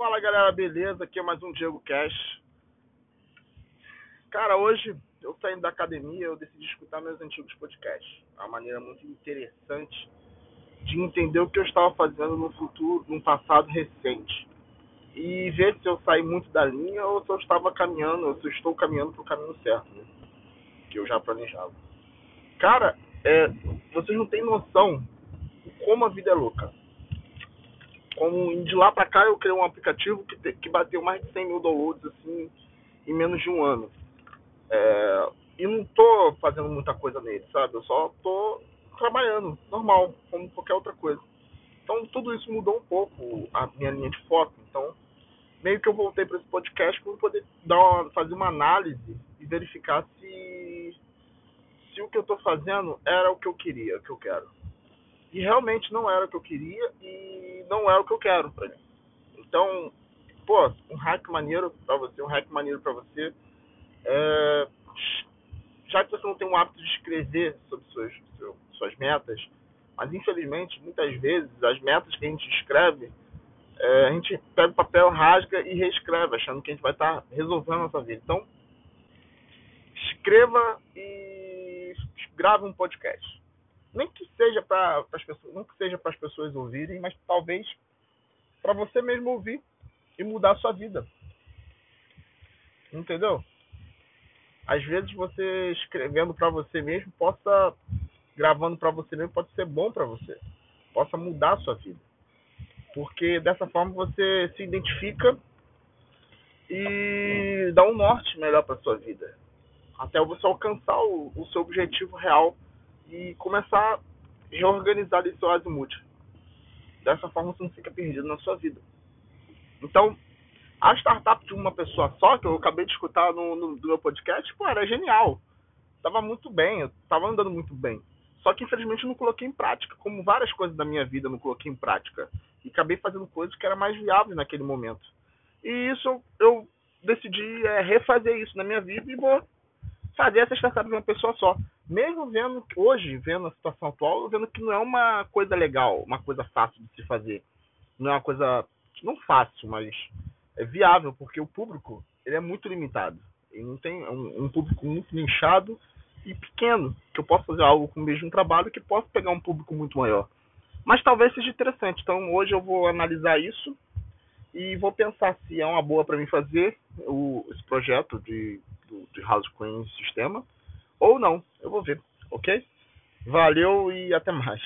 Fala galera, beleza? Aqui é mais um Diego Cash. Cara, hoje eu saindo da academia, eu decidi escutar meus antigos podcasts. É uma maneira muito interessante de entender o que eu estava fazendo no futuro, no passado recente. E ver se eu saí muito da linha ou se eu estava caminhando, ou se eu estou caminhando para o caminho certo, né? Que eu já planejava. Cara, é, vocês não têm noção como a vida é louca como de lá para cá eu criei um aplicativo que, te, que bateu mais de 100 mil downloads assim em menos de um ano. É, e não tô fazendo muita coisa nele, sabe? Eu só tô trabalhando, normal, como qualquer outra coisa. Então tudo isso mudou um pouco a minha linha de foco. Então meio que eu voltei para esse podcast para poder dar uma, fazer uma análise e verificar se se o que eu estou fazendo era o que eu queria, o que eu quero. E realmente não era o que eu queria e não é o que eu quero pra mim. Então, pô, um hack maneiro pra você, um hack maneiro pra você. É, já que você não tem um hábito de escrever sobre suas, suas metas, mas infelizmente, muitas vezes, as metas que a gente escreve, é, a gente pega o papel, rasga e reescreve, achando que a gente vai estar tá resolvendo a nossa vida. Então, escreva e grave um podcast nem que seja para as pessoas, não que seja para as pessoas ouvirem, mas talvez para você mesmo ouvir e mudar a sua vida. Entendeu? Às vezes você escrevendo para você mesmo, possa gravando para você mesmo, pode ser bom para você, possa mudar a sua vida. Porque dessa forma você se identifica e dá um norte melhor para sua vida, até você alcançar o, o seu objetivo real e começar a reorganizar esse seu azimuth. Dessa forma você não fica perdido na sua vida. Então, a startup de uma pessoa só, que eu acabei de escutar no, no, no meu podcast, pô, era genial. Tava muito bem, eu tava andando muito bem. Só que infelizmente eu não coloquei em prática, como várias coisas da minha vida eu não coloquei em prática. E acabei fazendo coisas que era mais viável naquele momento. E isso eu, eu decidi é, refazer isso na minha vida e vou fazer essa startup de uma pessoa só. Mesmo vendo, hoje, vendo a situação atual, vendo que não é uma coisa legal, uma coisa fácil de se fazer. Não é uma coisa, não fácil, mas é viável, porque o público ele é muito limitado. Ele não tem um, um público muito nichado e pequeno, que eu posso fazer algo com o mesmo trabalho que posso pegar um público muito maior. Mas talvez seja interessante. Então hoje eu vou analisar isso e vou pensar se é uma boa para mim fazer o, esse projeto de do, de House Queen Sistema, ou não. Eu vou ver, ok? Valeu e até mais.